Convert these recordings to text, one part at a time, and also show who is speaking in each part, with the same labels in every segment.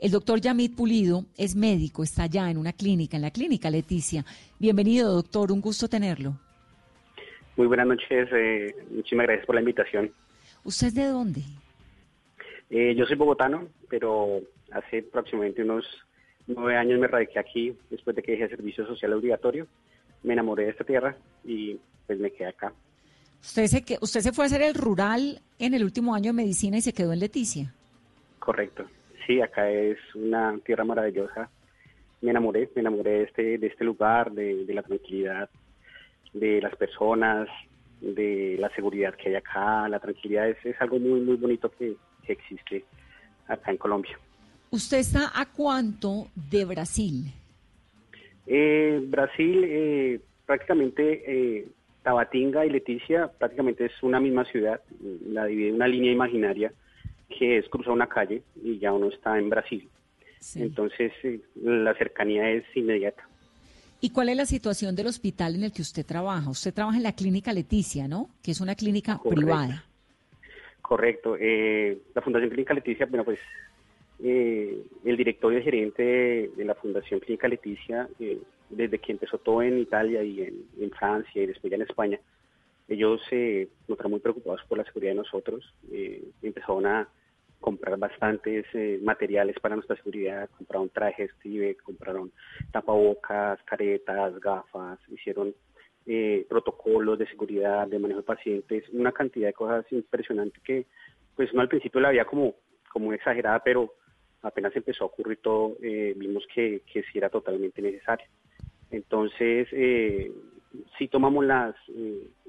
Speaker 1: El doctor Yamit Pulido es médico, está allá en una clínica, en la clínica Leticia. Bienvenido, doctor, un gusto tenerlo.
Speaker 2: Muy buenas noches, eh, muchísimas gracias por la invitación.
Speaker 1: ¿Usted es de dónde?
Speaker 2: Eh, yo soy bogotano, pero hace aproximadamente unos nueve años me radiqué aquí después de que dejé servicio social obligatorio. Me enamoré de esta tierra y pues me quedé acá.
Speaker 1: Usted se, usted se fue a hacer el rural en el último año de medicina y se quedó en Leticia.
Speaker 2: Correcto. Sí, acá es una tierra maravillosa. Me enamoré, me enamoré de este, de este lugar, de, la tranquilidad, de las personas, de la seguridad que hay acá. La tranquilidad es, es algo muy, muy bonito que, existe acá en Colombia.
Speaker 1: ¿Usted está a cuánto de Brasil?
Speaker 2: Eh, Brasil, eh, prácticamente eh, Tabatinga y Leticia prácticamente es una misma ciudad, la divide una línea imaginaria que es cruzar una calle y ya uno está en Brasil. Entonces eh, la cercanía es inmediata.
Speaker 1: ¿Y cuál es la situación del hospital en el que usted trabaja? Usted trabaja en la clínica Leticia, ¿no? Que es una clínica privada.
Speaker 2: Correcto. Eh, la Fundación Clínica Leticia, bueno, pues eh, el directorio y gerente de, la Fundación Clínica Leticia, desde que empezó todo en Italia y en, Francia y después ya en España, ellos se notaron muy preocupados por la seguridad de nosotros. empezaron a comprar bastantes eh, materiales para nuestra seguridad, compraron trajes, compraron tapabocas, caretas, gafas, hicieron eh, protocolos de seguridad, de manejo de pacientes, una cantidad de cosas impresionantes que pues uno al principio la veía como, como exagerada, pero apenas empezó a ocurrir todo, eh, vimos que, que sí era totalmente necesario. Entonces, eh, sí tomamos las,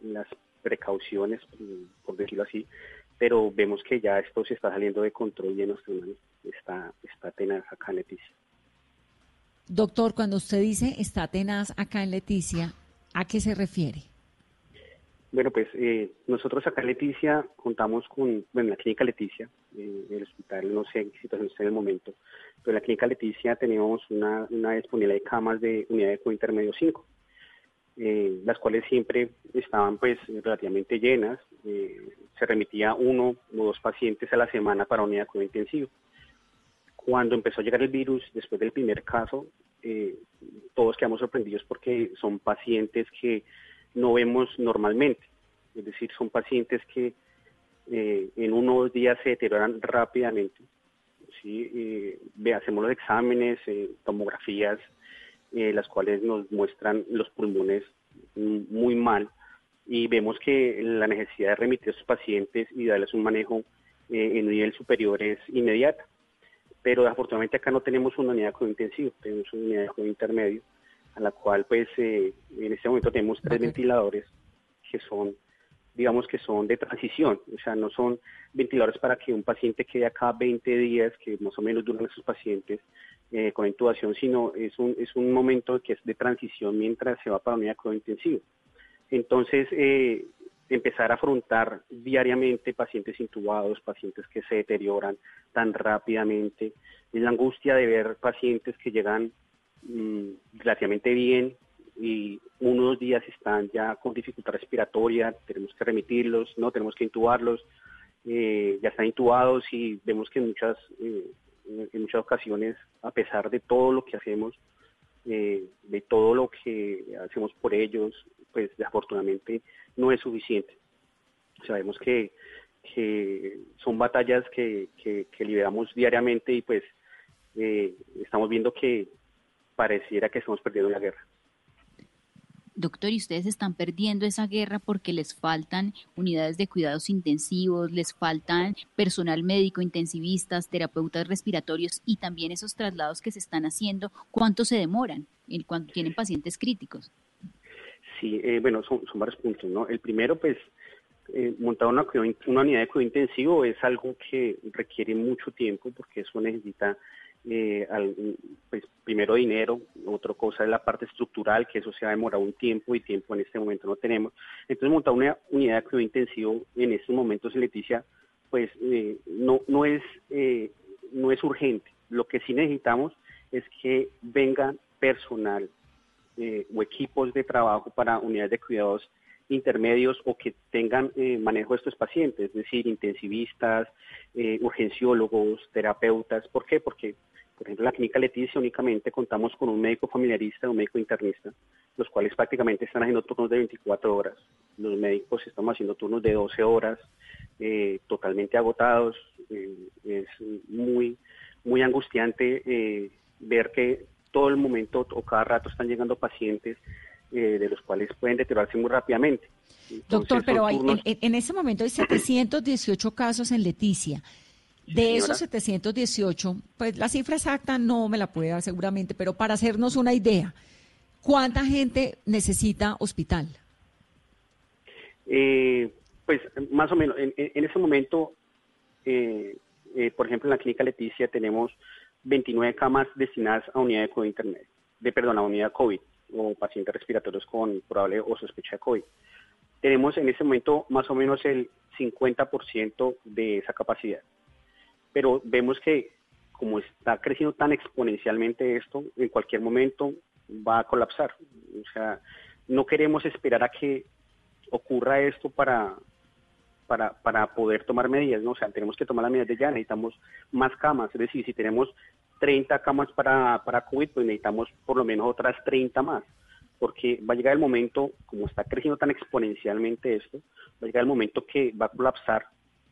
Speaker 2: las precauciones, por decirlo así, pero vemos que ya esto se está saliendo de control y en nuestro está, está tenaz acá en Leticia.
Speaker 1: Doctor, cuando usted dice está tenaz acá en Leticia, ¿a qué se refiere?
Speaker 2: Bueno, pues eh, nosotros acá en Leticia contamos con, bueno, la clínica Leticia, eh, el hospital, no sé en qué situación está en el momento, pero en la clínica Leticia tenemos una, una disponibilidad de camas de unidad de cuidado intermedio 5. Eh, las cuales siempre estaban pues relativamente llenas. Eh, se remitía uno o dos pacientes a la semana para unidad cuidado intensivo. Cuando empezó a llegar el virus, después del primer caso, eh, todos quedamos sorprendidos porque son pacientes que no vemos normalmente. Es decir, son pacientes que en unos días se deterioran rápidamente. ¿sí? hacemos los exámenes, tomografías, eh, las cuales nos muestran los pulmones muy mal y vemos que la necesidad de remitir a esos pacientes y darles un manejo eh, en nivel superior es inmediata. Pero afortunadamente acá no tenemos una unidad de cuidado intensivo, tenemos una unidad de cuidado intermedio, a la cual pues eh, en este momento tenemos tres ventiladores que son digamos que son de transición, o sea, no son ventiladores para que un paciente quede acá 20 días, que más o menos duran esos pacientes, eh, con intubación, sino es un, es un momento que es de transición mientras se va para una unidad de intensivo. Entonces, eh, empezar a afrontar diariamente pacientes intubados, pacientes que se deterioran tan rápidamente, la angustia de ver pacientes que llegan mm, relativamente bien y unos días están ya con dificultad respiratoria, tenemos que remitirlos, no tenemos que intubarlos, eh, ya están intubados y vemos que muchas en muchas ocasiones, a pesar de todo lo que hacemos, eh, de todo lo que hacemos por ellos, pues afortunadamente no es suficiente. Sabemos que, son batallas que, que, liberamos diariamente y pues eh, estamos viendo que pareciera que estamos perdiendo la guerra.
Speaker 3: Doctor, y ustedes están perdiendo esa guerra porque les faltan unidades de cuidados intensivos, les faltan personal médico, intensivistas, terapeutas respiratorios y también esos traslados que se están haciendo. ¿Cuánto se demoran cuando tienen pacientes críticos?
Speaker 2: Sí, eh, bueno, son, varios puntos, ¿no? El primero, pues, eh, montar una, unidad de cuidado intensivo es algo que requiere mucho tiempo porque eso necesita eh, pues primero dinero, otra cosa es la parte estructural, que eso se ha demorado un tiempo y tiempo en este momento no tenemos. Entonces montar una unidad de cuidado intensivo en estos momentos, Leticia, pues eh, no, no, es, eh, no es urgente. Lo que sí necesitamos es que venga personal o equipos de trabajo para unidades de cuidados intermedios o que tengan eh, manejo de estos pacientes, es decir, intensivistas, eh, urgenciólogos, terapeutas. ¿Por qué? Porque, por ejemplo, en la clínica Leticia únicamente contamos con un médico familiarista, un médico internista, los cuales prácticamente están haciendo turnos de 24 horas. Los médicos estamos haciendo turnos de 12 horas, eh, totalmente agotados. es muy, muy angustiante ver que todo el momento o cada rato están llegando pacientes eh, de los cuales pueden deteriorarse muy rápidamente.
Speaker 1: Doctor, pero hay, en, ese momento hay 718 casos en Leticia. De esos 718, pues la cifra exacta no me la puede dar seguramente, pero para hacernos una idea, ¿cuánta gente necesita hospital?
Speaker 2: Eh, pues más o menos, en, ese momento, eh, por ejemplo, en la clínica Leticia tenemos 29 camas destinadas a unidad de COVID intermedio, de perdón, a unidad COVID o pacientes respiratorios con probable o sospecha de COVID. Tenemos en este momento más o menos el 50% de esa capacidad. Pero vemos que como está creciendo tan exponencialmente esto, en cualquier momento va a colapsar. O sea, no queremos esperar a que ocurra esto para, para, poder tomar medidas, ¿no? O sea, tenemos que tomar las medidas de ya, necesitamos más camas, es decir, si tenemos 30 camas para, para COVID, pues necesitamos por lo menos otras 30 más, porque va a llegar el momento, como está creciendo tan exponencialmente esto, va a llegar el momento que va a colapsar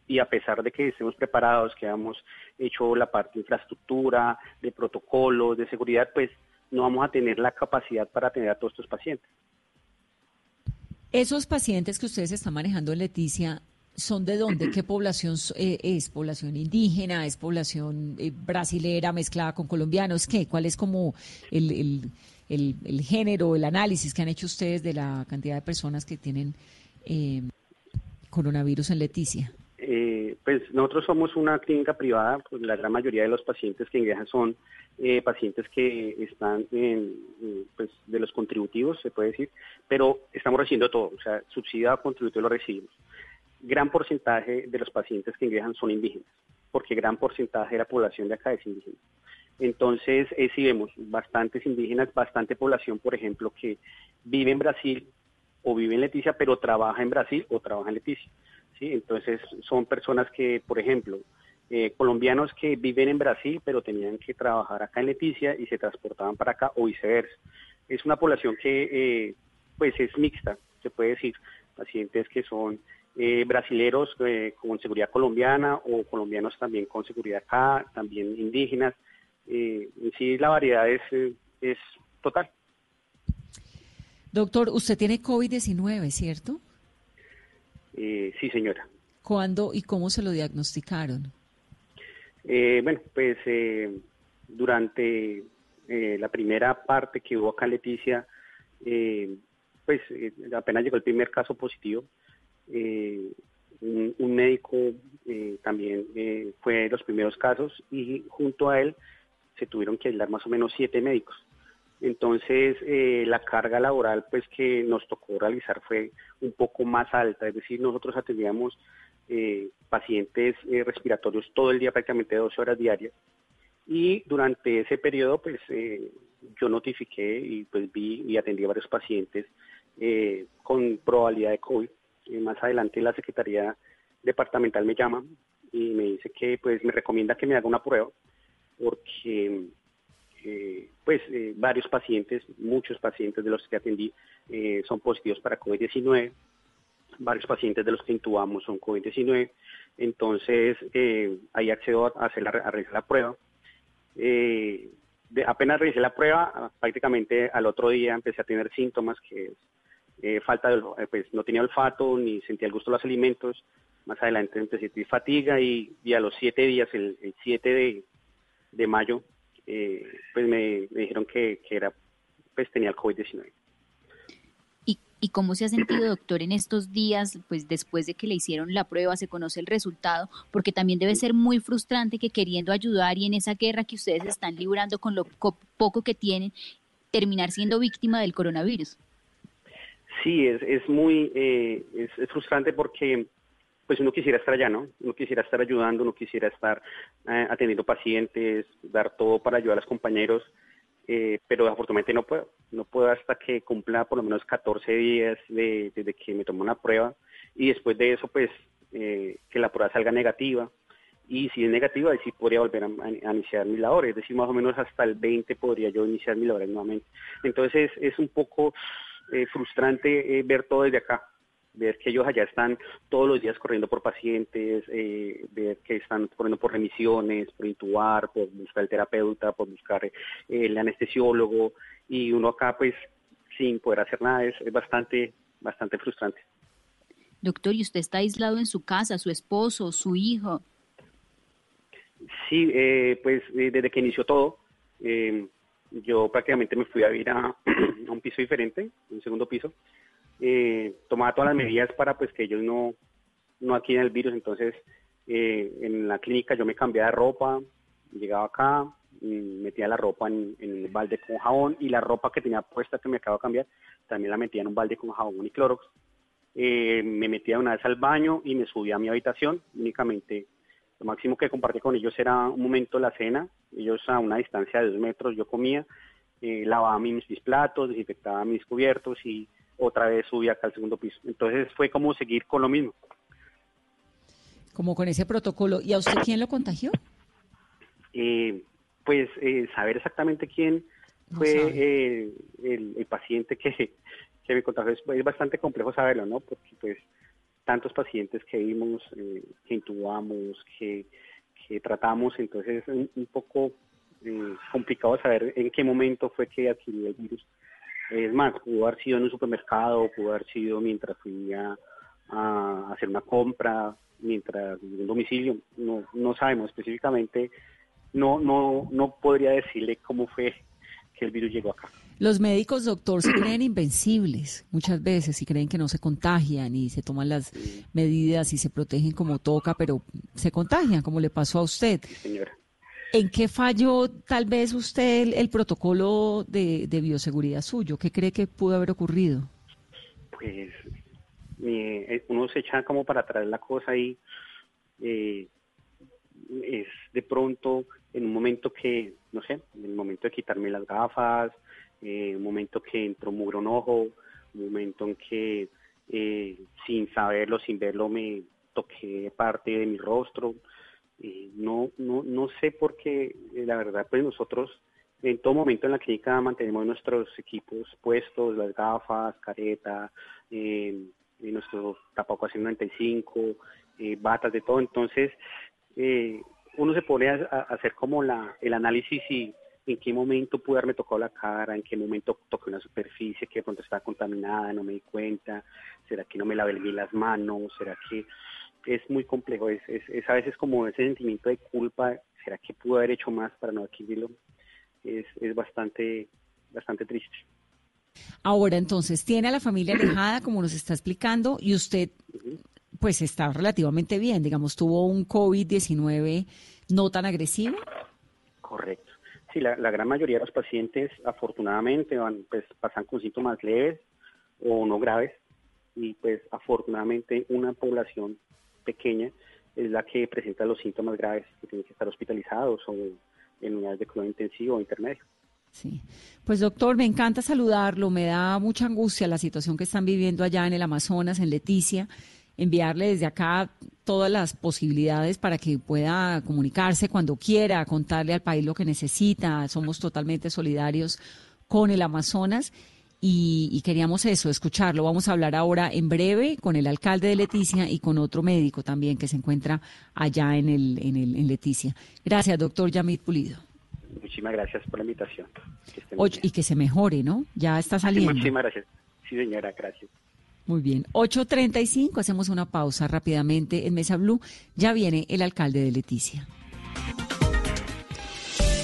Speaker 2: y a pesar de que estemos preparados, que hemos hecho la parte de infraestructura, de protocolos, de seguridad, pues no vamos a tener la capacidad para atender a todos estos pacientes.
Speaker 1: Esos pacientes que ustedes están manejando Leticia, ¿Son de dónde? ¿Qué población eh, es? ¿Población indígena? ¿Es población eh, brasilera mezclada con colombianos? ¿Qué? ¿Cuál es como el, el, género, el análisis que han hecho ustedes de la cantidad de personas que tienen eh, coronavirus en Leticia?
Speaker 2: pues nosotros somos una clínica privada, pues la gran mayoría de los pacientes que ingresan son pacientes que están en, pues, de los contributivos, se puede decir, pero estamos recibiendo todo, o sea, subsidiado contributivo lo recibimos gran porcentaje de los pacientes que ingresan son indígenas, porque gran porcentaje de la población de acá es indígena. Entonces, eh, si vemos bastantes indígenas, bastante población, por ejemplo, que vive en Brasil o vive en Leticia, pero trabaja en Brasil o trabaja en Leticia. ¿sí? Entonces, son personas que, por ejemplo, eh, colombianos que viven en Brasil, pero tenían que trabajar acá en Leticia y se transportaban para acá o viceversa. Es una población que, eh, pues, es mixta, se puede decir, pacientes que son eh, brasileros eh, con seguridad colombiana o colombianos también con seguridad acá, también indígenas. Eh, en sí, la variedad es, es total.
Speaker 1: Doctor, usted tiene COVID-19, ¿cierto?
Speaker 2: sí, señora.
Speaker 1: ¿Cuándo y cómo se lo diagnosticaron?
Speaker 2: bueno, pues durante la primera parte que hubo acá en Leticia, pues apenas llegó el primer caso positivo, eh, un, médico eh, también eh, fue de los primeros casos y junto a él se tuvieron que aislar más o menos siete médicos. Entonces, la carga laboral pues que nos tocó realizar fue un poco más alta, es decir, nosotros atendíamos pacientes respiratorios todo el día, prácticamente 12 horas diarias, y durante ese periodo pues yo notifiqué y pues vi y atendí a varios pacientes con probabilidad de COVID más adelante la Secretaría Departamental me llama y me dice que pues me recomienda que me haga una prueba porque eh, pues eh, varios pacientes, muchos pacientes de los que atendí eh, son positivos para COVID-19, varios pacientes de los que intubamos son COVID-19, entonces ahí accedo a, hacer la, a realizar la prueba. De, apenas realicé la prueba, prácticamente al otro día empecé a tener síntomas que es eh, falta de, eh, pues no tenía olfato ni sentía el gusto de los alimentos. Más adelante empecé a sentir fatiga y, a los siete días, el, 7 de, mayo, eh, pues me, dijeron que, era, pues tenía el COVID-19.
Speaker 3: ¿Y, ¿Y cómo se ha sentido, doctor, en estos días, pues después de que le hicieron la prueba, se conoce el resultado? Porque también debe ser muy frustrante que queriendo ayudar y en esa guerra que ustedes están librando con lo poco que tienen, terminar siendo víctima del coronavirus.
Speaker 2: Sí, es, es muy eh, es, frustrante porque pues uno quisiera estar allá, ¿no? Uno quisiera estar ayudando, uno quisiera estar eh, atendiendo pacientes, dar todo para ayudar a los compañeros, eh, pero afortunadamente no puedo. no puedo hasta que cumpla por lo menos 14 días de, desde que me tomó una prueba y después de eso pues eh, que la prueba salga negativa y si es negativa, sí podría volver a, iniciar mis labores, es decir, más o menos hasta el 20 podría yo iniciar mis labores nuevamente. Entonces es, un poco eh, frustrante eh, ver todo desde acá, ver que ellos allá están todos los días corriendo por pacientes, eh, ver que están corriendo por remisiones, por intubar, por buscar el terapeuta, por buscar el anestesiólogo, y uno acá pues sin poder hacer nada es, es bastante, bastante frustrante.
Speaker 3: Doctor, ¿y usted está aislado en su casa, su esposo, su hijo?
Speaker 2: Sí, eh, pues eh, desde que inició todo, eh, yo prácticamente me fui a vivir a, un piso diferente, un segundo piso. tomaba todas las medidas para pues que ellos no, no adquieran el virus. Entonces, en la clínica yo me cambiaba de ropa, llegaba acá, mm, metía la ropa en, en un balde con jabón y la ropa que tenía puesta que me acabo de cambiar, también la metía en un balde con jabón y clorox. me metía una vez al baño y me subía a mi habitación, únicamente lo máximo que compartí con ellos era un momento la cena, ellos a una distancia de dos metros, yo comía, eh, lavaba mis, mis platos, desinfectaba mis cubiertos y otra vez subía acá al segundo piso. Entonces fue como seguir con lo mismo.
Speaker 1: Como con ese protocolo. ¿Y a usted quién lo contagió?
Speaker 2: Eh, pues eh, saber exactamente quién fue el, paciente que, que me contagió es, es, bastante complejo saberlo, ¿no? Porque pues tantos pacientes que vimos, eh, que intubamos, que, tratamos, entonces es un, poco eh, complicado saber en qué momento fue que adquirió el virus. Es más, pudo haber sido en un supermercado, pudo haber sido mientras fui a, hacer una compra, mientras en un domicilio, no, no sabemos específicamente, no, no, no podría decirle cómo fue que el virus llegó acá.
Speaker 1: Los médicos, doctor, se creen invencibles muchas veces y creen que no se contagian y se toman las medidas y se protegen como toca, pero se contagian, como le pasó a usted.
Speaker 2: señora.
Speaker 1: ¿En qué falló tal vez usted el, protocolo de, bioseguridad suyo? ¿Qué cree que pudo haber ocurrido?
Speaker 2: Pues eh, uno se echa como para traer la cosa y eh, es de pronto en un momento que, no sé, en el momento de quitarme las gafas, eh, un momento que entró mugre un ojo, un momento en que eh, sin saberlo, sin verlo, me toqué parte de mi rostro. Eh, no, no, no sé por qué, la verdad, pues nosotros en todo momento en la clínica mantenemos nuestros equipos puestos, las gafas, careta, eh, nuestro tapabocas 95, batas de todo. Entonces, uno se pone a, hacer como la, el análisis y en qué momento pude haberme tocado la cara, en qué momento toqué una superficie que de pronto estaba contaminada, no me di cuenta, será que no me lavé las manos, será que es muy complejo, es, es, a veces como ese sentimiento de culpa, será que pude haber hecho más para no adquirirlo, es, es bastante, bastante triste.
Speaker 1: Ahora entonces, tiene a la familia alejada, como nos está explicando, y usted pues está relativamente bien, digamos, tuvo un COVID-19 no tan agresivo.
Speaker 2: Correcto. Sí, la, gran mayoría de los pacientes afortunadamente van, pues, pasan con síntomas leves o no graves y pues afortunadamente una población pequeña es la que presenta los síntomas graves que tienen que estar hospitalizados o en unidades de cuidado intensivo o intermedio.
Speaker 1: Sí, pues doctor, me encanta saludarlo, me da mucha angustia la situación que están viviendo allá en el Amazonas, en Leticia enviarle desde acá todas las posibilidades para que pueda comunicarse cuando quiera, contarle al país lo que necesita. Somos totalmente solidarios con el Amazonas y, queríamos eso, escucharlo. Vamos a hablar ahora en breve con el alcalde de Leticia y con otro médico también que se encuentra allá en, el, en, el, en Leticia. Gracias, doctor Yamit Pulido.
Speaker 2: Muchísimas gracias por la invitación.
Speaker 1: y que se mejore, ¿no? Ya está saliendo.
Speaker 2: muchísimas gracias. Sí, señora, gracias.
Speaker 1: Muy bien, 8.35, hacemos una pausa rápidamente en Mesa Blue. Ya viene el alcalde de Leticia.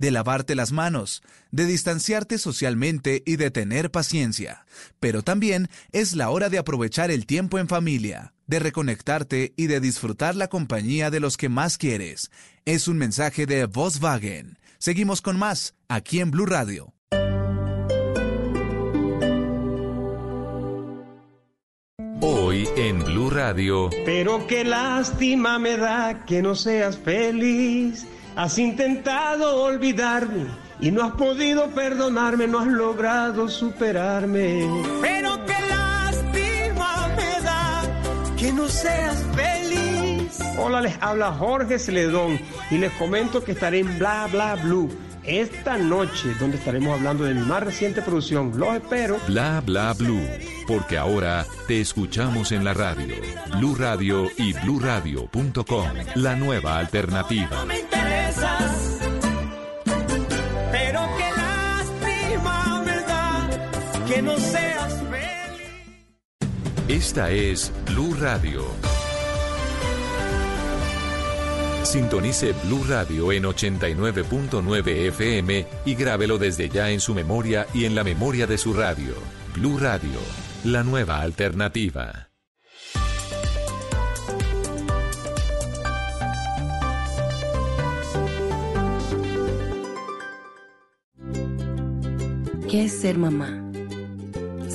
Speaker 4: De lavarte las manos, de distanciarte socialmente y de tener paciencia. Pero también es la hora de aprovechar el tiempo en familia, de reconectarte y de disfrutar la compañía de los que más quieres. Es un mensaje de Volkswagen. Seguimos con más aquí en Blue Radio.
Speaker 5: Hoy en Blue Radio.
Speaker 6: Pero qué lástima me da que no seas feliz. Has intentado olvidarme y no has podido perdonarme, no has logrado superarme.
Speaker 7: Pero qué lástima me da que no seas feliz.
Speaker 6: Hola, les habla Jorge Celedón y les comento que estaré en Bla Bla Blue esta noche, donde estaremos hablando de mi más reciente producción. Los espero.
Speaker 5: Bla Bla Blue, porque ahora te escuchamos en la radio. Blue Radio y bluradio.com, la nueva alternativa.
Speaker 7: Que no seas feliz.
Speaker 5: Esta es Blue Radio. Sintonice Blue Radio en 89.9 FM y grábelo desde ya en su memoria y en la memoria de su radio. Blue Radio, la nueva alternativa.
Speaker 8: ¿Qué es ser mamá?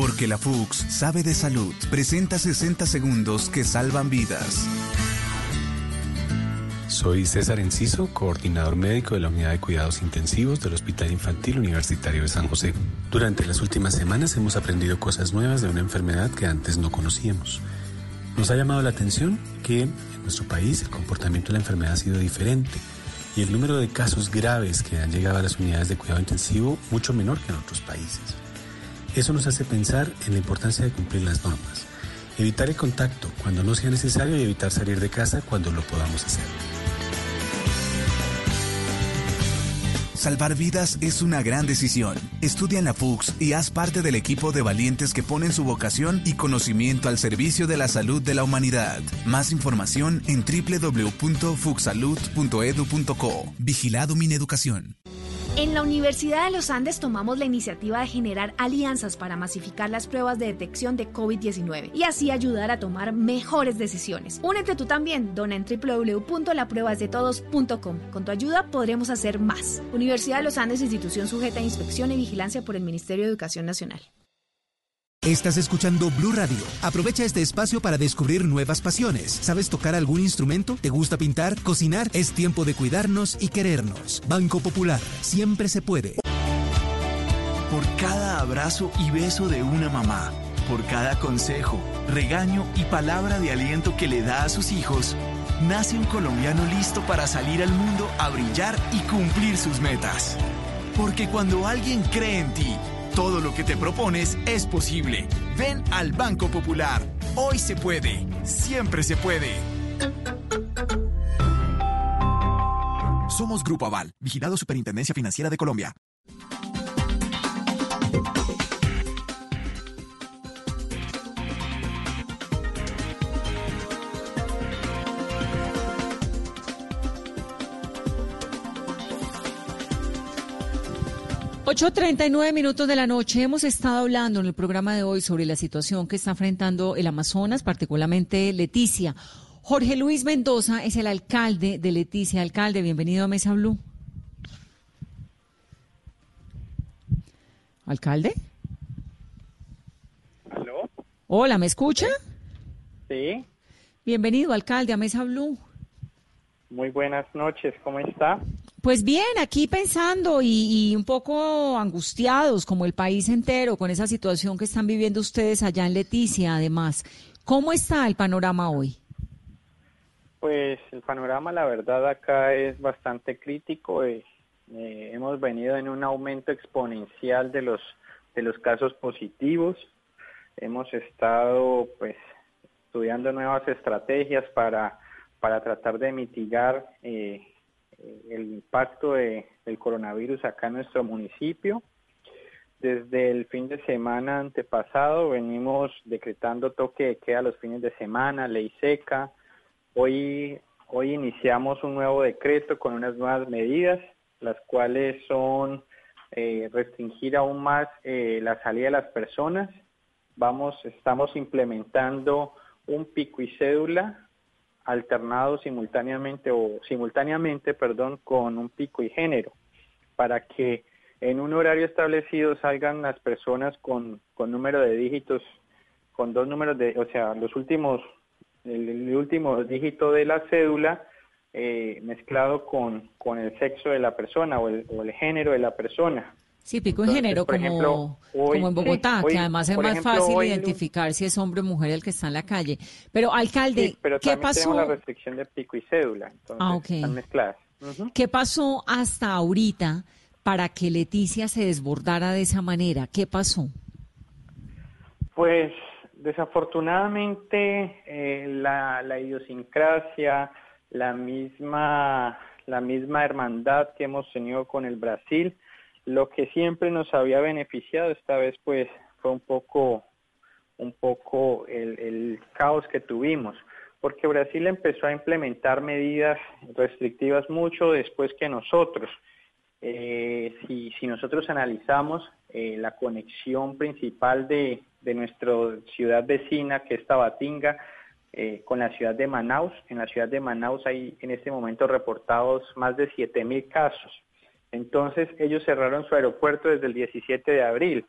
Speaker 4: Porque la FUX sabe de salud. Presenta 60 segundos que salvan vidas.
Speaker 9: Soy César Enciso, coordinador médico de la Unidad de Cuidados Intensivos del Hospital Infantil Universitario de San José. Durante las últimas semanas hemos aprendido cosas nuevas de una enfermedad que antes no conocíamos. Nos ha llamado la atención que en nuestro país el comportamiento de la enfermedad ha sido diferente y el número de casos graves que han llegado a las unidades de cuidado intensivo mucho menor que en otros países. Eso nos hace pensar en la importancia de cumplir las normas, evitar el contacto cuando no sea necesario y evitar salir de casa cuando lo podamos hacer.
Speaker 4: Salvar vidas es una gran decisión. Estudia en la FUX y haz parte del equipo de valientes que ponen su vocación y conocimiento al servicio de la salud de la humanidad. Más información en www.fuxsalud.edu.co. Vigilado Mineducación.
Speaker 10: En la Universidad de los Andes tomamos la iniciativa de generar alianzas para masificar las pruebas de detección de COVID-19 y así ayudar a tomar mejores decisiones. Únete tú también, dona en www.lapruebasdetodos.com. Con tu ayuda podremos hacer más. Universidad de los Andes, institución sujeta a inspección y vigilancia por el Ministerio de Educación Nacional.
Speaker 11: Estás escuchando Blue Radio. Aprovecha este espacio para descubrir nuevas pasiones. ¿Sabes tocar algún instrumento? ¿Te gusta pintar? ¿Cocinar? Es tiempo de cuidarnos y querernos. Banco Popular. Siempre se puede.
Speaker 12: Por cada abrazo y beso de una mamá, por cada consejo, regaño y palabra de aliento que le da a sus hijos, nace un colombiano listo para salir al mundo a brillar y cumplir sus metas. Porque cuando alguien cree en ti, todo lo que te propones es posible. Ven al Banco Popular. Hoy se puede. Siempre se puede.
Speaker 13: Somos Grupo Aval, vigilado Superintendencia Financiera de Colombia.
Speaker 1: Ocho treinta y nueve minutos de la noche. Hemos estado hablando en el programa de hoy sobre la situación que está enfrentando el Amazonas, particularmente Leticia. Jorge Luis Mendoza es el alcalde de Leticia. Alcalde, bienvenido a Mesa Blue. ¿Alcalde?
Speaker 14: ¿Aló?
Speaker 1: Hola, ¿me escucha?
Speaker 14: Sí.
Speaker 1: Bienvenido, alcalde, a Mesa Blue.
Speaker 14: Muy buenas noches, ¿cómo está?
Speaker 1: Pues bien, aquí pensando y, un poco angustiados como el país entero con esa situación que están viviendo ustedes allá en Leticia, además. ¿Cómo está el panorama hoy?
Speaker 14: Pues el panorama, la verdad, acá es bastante crítico. Eh, Eh, hemos venido en un aumento exponencial de los de los casos positivos. Hemos estado pues estudiando nuevas estrategias para, para tratar de mitigar eh, el impacto de, del coronavirus acá en nuestro municipio. Desde el fin de semana antepasado venimos decretando toque de queda los fines de semana, ley seca. Hoy, hoy iniciamos un nuevo decreto con unas nuevas medidas, las cuales son eh, restringir aún más eh, la salida de las personas. Vamos, estamos implementando un pico y cédula alternado simultáneamente o simultáneamente, perdón, con un pico y género para que en un horario establecido salgan las personas con, con número de dígitos, con dos números de, o sea, los últimos, el, último dígito de la cédula eh, mezclado con, con el sexo de la persona o el, o el género de la persona.
Speaker 1: Sí, pico y género, como, como en Bogotá, que además es más fácil identificar si es hombre o mujer el que está en la calle. Pero, alcalde, ¿qué pasó?
Speaker 14: la restricción de pico y cédula, entonces ah, están mezcladas.
Speaker 1: ¿Qué pasó hasta ahorita para que Leticia se desbordara de esa manera? ¿Qué pasó?
Speaker 14: Pues desafortunadamente eh, la, la idiosincrasia, la misma, la misma hermandad que hemos tenido con el Brasil, lo que siempre nos había beneficiado esta vez pues fue un poco un poco el, caos que tuvimos porque Brasil empezó a implementar medidas restrictivas mucho después que nosotros. Eh, si, si, nosotros analizamos eh, la conexión principal de, de nuestra ciudad vecina, que es Tabatinga, eh, con la ciudad de Manaus, en la ciudad de Manaus hay en este momento reportados más de 7.000 casos. Entonces ellos cerraron su aeropuerto desde el 17 de abril.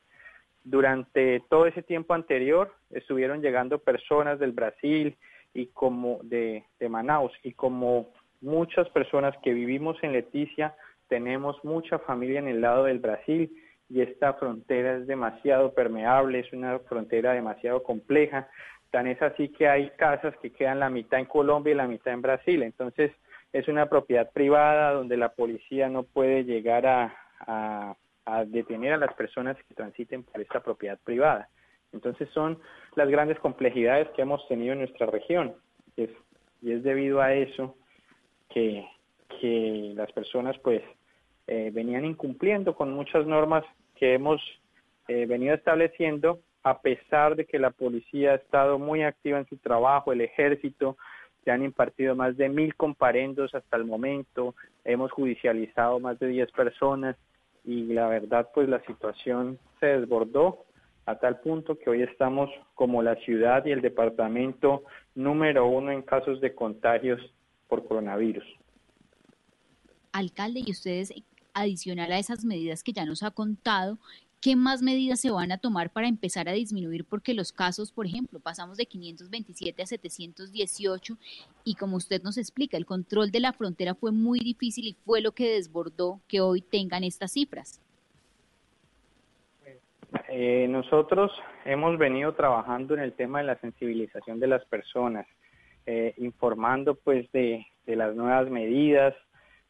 Speaker 14: Durante todo ese tiempo anterior estuvieron llegando personas del Brasil y como de, de Manaus y como muchas personas que vivimos en Leticia tenemos mucha familia en el lado del Brasil y esta frontera es demasiado permeable, es una frontera demasiado compleja. Tan es así que hay casas que quedan la mitad en Colombia y la mitad en Brasil. Entonces, es una propiedad privada donde la policía no puede llegar a, detener a las personas que transiten por esta propiedad privada. Entonces son las grandes complejidades que hemos tenido en nuestra región y es, debido a eso que, las personas pues eh, venían incumpliendo con muchas normas que hemos eh, venido estableciendo a pesar de que la policía ha estado muy activa en su trabajo, el ejército, se han impartido más de mil comparendos hasta el momento, hemos judicializado más de diez personas y la verdad pues la situación se desbordó a tal punto que hoy estamos como la ciudad y el departamento número uno en casos de contagios por coronavirus.
Speaker 3: Alcalde, y ustedes, adicional a esas medidas que ya nos ha contado, ¿Qué más medidas se van a tomar para empezar a disminuir? Porque los casos, por ejemplo, pasamos de 527 a 718 y como usted nos explica, el control de la frontera fue muy difícil y fue lo que desbordó que hoy tengan estas cifras.
Speaker 14: Eh, nosotros hemos venido trabajando en el tema de la sensibilización de las personas, eh, informando pues de, las nuevas medidas,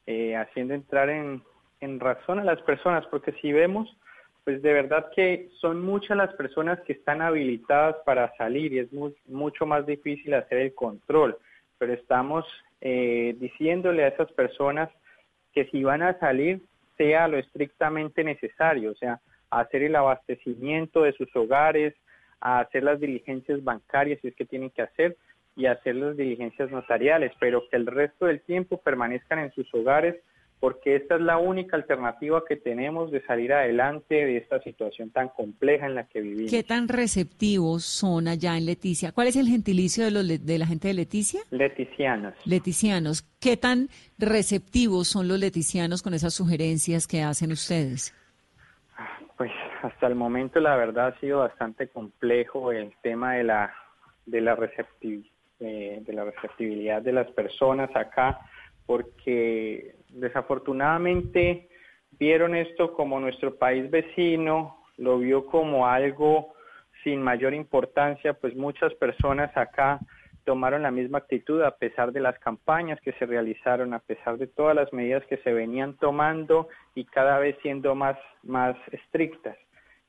Speaker 14: eh, haciendo entrar en, en razón a las personas, porque si vemos pues de verdad que son muchas las personas que están habilitadas para salir y es mucho más difícil hacer el control, pero estamos eh, diciéndole a esas personas que si van a salir sea lo estrictamente necesario, o sea, hacer el abastecimiento de sus hogares, a hacer las diligencias bancarias si es que tienen que hacer y hacer las diligencias notariales, pero que el resto del tiempo permanezcan en sus hogares porque esta es la única alternativa que tenemos de salir adelante de esta situación tan compleja en la que vivimos.
Speaker 1: ¿Qué tan receptivos son allá en Leticia? ¿Cuál es el gentilicio de, los, de la gente de Leticia?
Speaker 14: Leticianos.
Speaker 1: Leticianos. ¿Qué tan receptivos son los leticianos con esas sugerencias que hacen ustedes?
Speaker 14: Pues hasta el momento la verdad ha sido bastante complejo el tema de la de la eh, de la receptibilidad de las personas acá porque desafortunadamente vieron esto como nuestro país vecino, lo vio como algo sin mayor importancia, pues muchas personas acá tomaron la misma actitud a pesar de las campañas que se realizaron, a pesar de todas las medidas que se venían tomando y cada vez siendo más, más estrictas.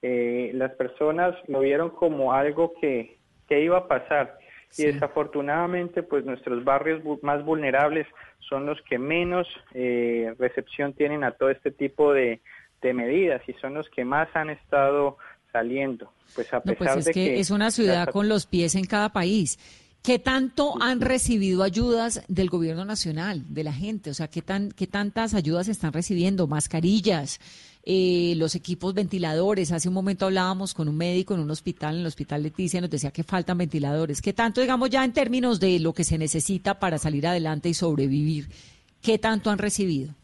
Speaker 14: Eh, las personas lo vieron como algo que, que iba a pasar y desafortunadamente pues nuestros barrios más vulnerables son los que menos eh, recepción tienen a todo este tipo de, de medidas y son los que más han estado saliendo. Pues a
Speaker 1: pues
Speaker 14: pesar
Speaker 1: es
Speaker 14: de
Speaker 1: que, es una ciudad con los pies en cada país. ¿Qué tanto han recibido ayudas del gobierno nacional, de la gente? O sea, ¿qué, tan, qué tantas ayudas están recibiendo? Mascarillas, eh, los equipos ventiladores. Hace un momento hablábamos con un médico en un hospital, en el hospital Leticia, nos decía que faltan ventiladores. ¿Qué tanto, digamos, ya en términos de lo que se necesita para salir adelante y sobrevivir, qué tanto han recibido?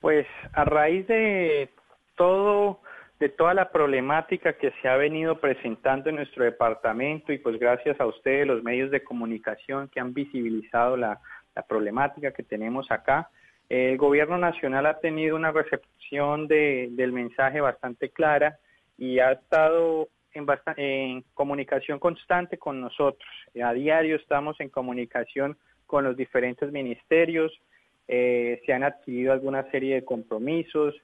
Speaker 14: Pues a raíz de todo de toda la problemática que se ha venido presentando en nuestro departamento y pues gracias a ustedes, los medios de comunicación que han visibilizado la, problemática que tenemos acá, el gobierno nacional ha tenido una recepción de, del mensaje bastante clara y ha estado en, en comunicación constante con nosotros. A diario estamos en comunicación con los diferentes ministerios, eh, se han adquirido alguna serie de compromisos,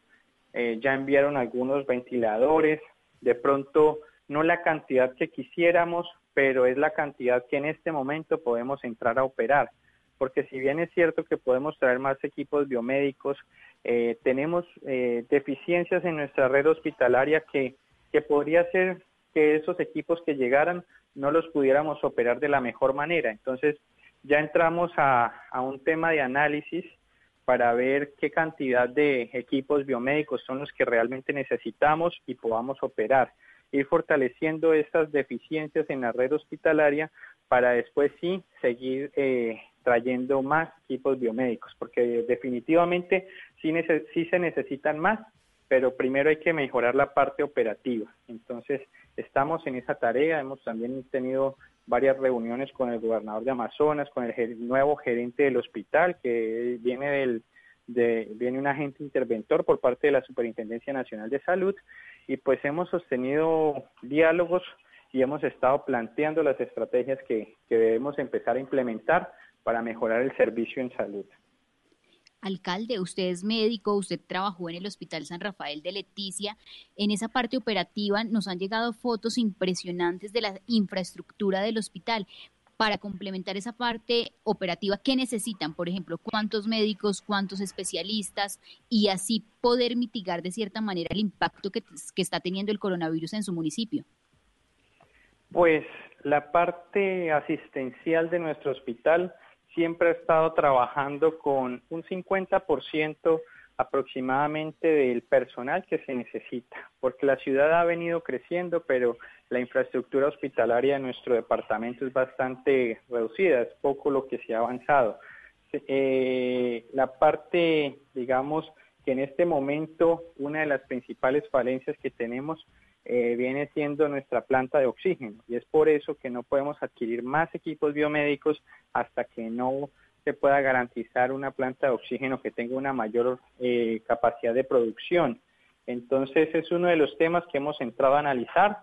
Speaker 14: eh, ya enviaron algunos ventiladores, de pronto no la cantidad que quisiéramos, pero es la cantidad que en este momento podemos entrar a operar. Porque si bien es cierto que podemos traer más equipos biomédicos, eh, tenemos eh, deficiencias en nuestra red hospitalaria que, que podría ser que esos equipos que llegaran no los pudiéramos operar de la mejor manera. Entonces ya entramos a, a un tema de análisis para ver qué cantidad de equipos biomédicos son los que realmente necesitamos y podamos operar. Ir fortaleciendo estas deficiencias en la red hospitalaria para después sí seguir eh, trayendo más equipos biomédicos, porque definitivamente sí, sí se necesitan más, pero primero hay que mejorar la parte operativa. Entonces, estamos en esa tarea, hemos también tenido varias reuniones con el gobernador de Amazonas, con el nuevo gerente del hospital, que viene del de, viene un agente interventor por parte de la Superintendencia Nacional de Salud y pues hemos sostenido diálogos y hemos estado planteando las estrategias que, que debemos empezar a implementar para mejorar el servicio en salud.
Speaker 3: Alcalde, usted es médico, usted trabajó en el Hospital San Rafael de Leticia. En esa parte operativa nos han llegado fotos impresionantes de la infraestructura del hospital. Para complementar esa parte operativa, ¿qué necesitan? Por ejemplo, ¿cuántos médicos, cuántos especialistas? Y así poder mitigar de cierta manera el impacto que, que está teniendo el coronavirus en su municipio.
Speaker 14: Pues la parte asistencial de nuestro hospital siempre ha estado trabajando con un 50% aproximadamente del personal que se necesita, porque la ciudad ha venido creciendo, pero la infraestructura hospitalaria de nuestro departamento es bastante reducida, es poco lo que se ha avanzado. Eh, la parte, digamos, que en este momento una de las principales falencias que tenemos eh, viene siendo nuestra planta de oxígeno y es por eso que no podemos adquirir más equipos biomédicos hasta que no se pueda garantizar una planta de oxígeno que tenga una mayor eh, capacidad de producción. Entonces es uno de los temas que hemos entrado a analizar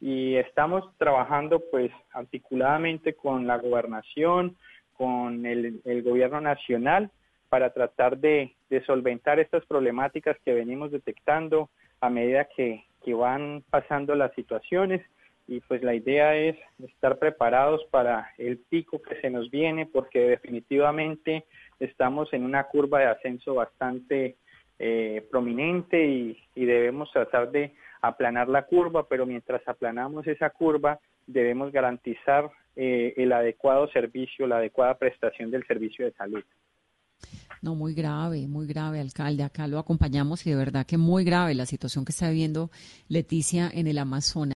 Speaker 14: y estamos trabajando pues articuladamente con la gobernación, con el, gobierno nacional para tratar de, de solventar estas problemáticas que venimos detectando a medida que, que van pasando las situaciones y pues la idea es estar preparados para el pico que se nos viene porque definitivamente estamos en una curva de ascenso bastante eh, prominente y, debemos tratar de aplanar la curva, pero mientras aplanamos esa curva debemos garantizar eh, el adecuado servicio, la adecuada prestación del servicio de salud.
Speaker 1: No, muy grave, muy grave, alcalde. Acá lo acompañamos y de verdad que muy grave la situación que está viviendo Leticia en el Amazonas.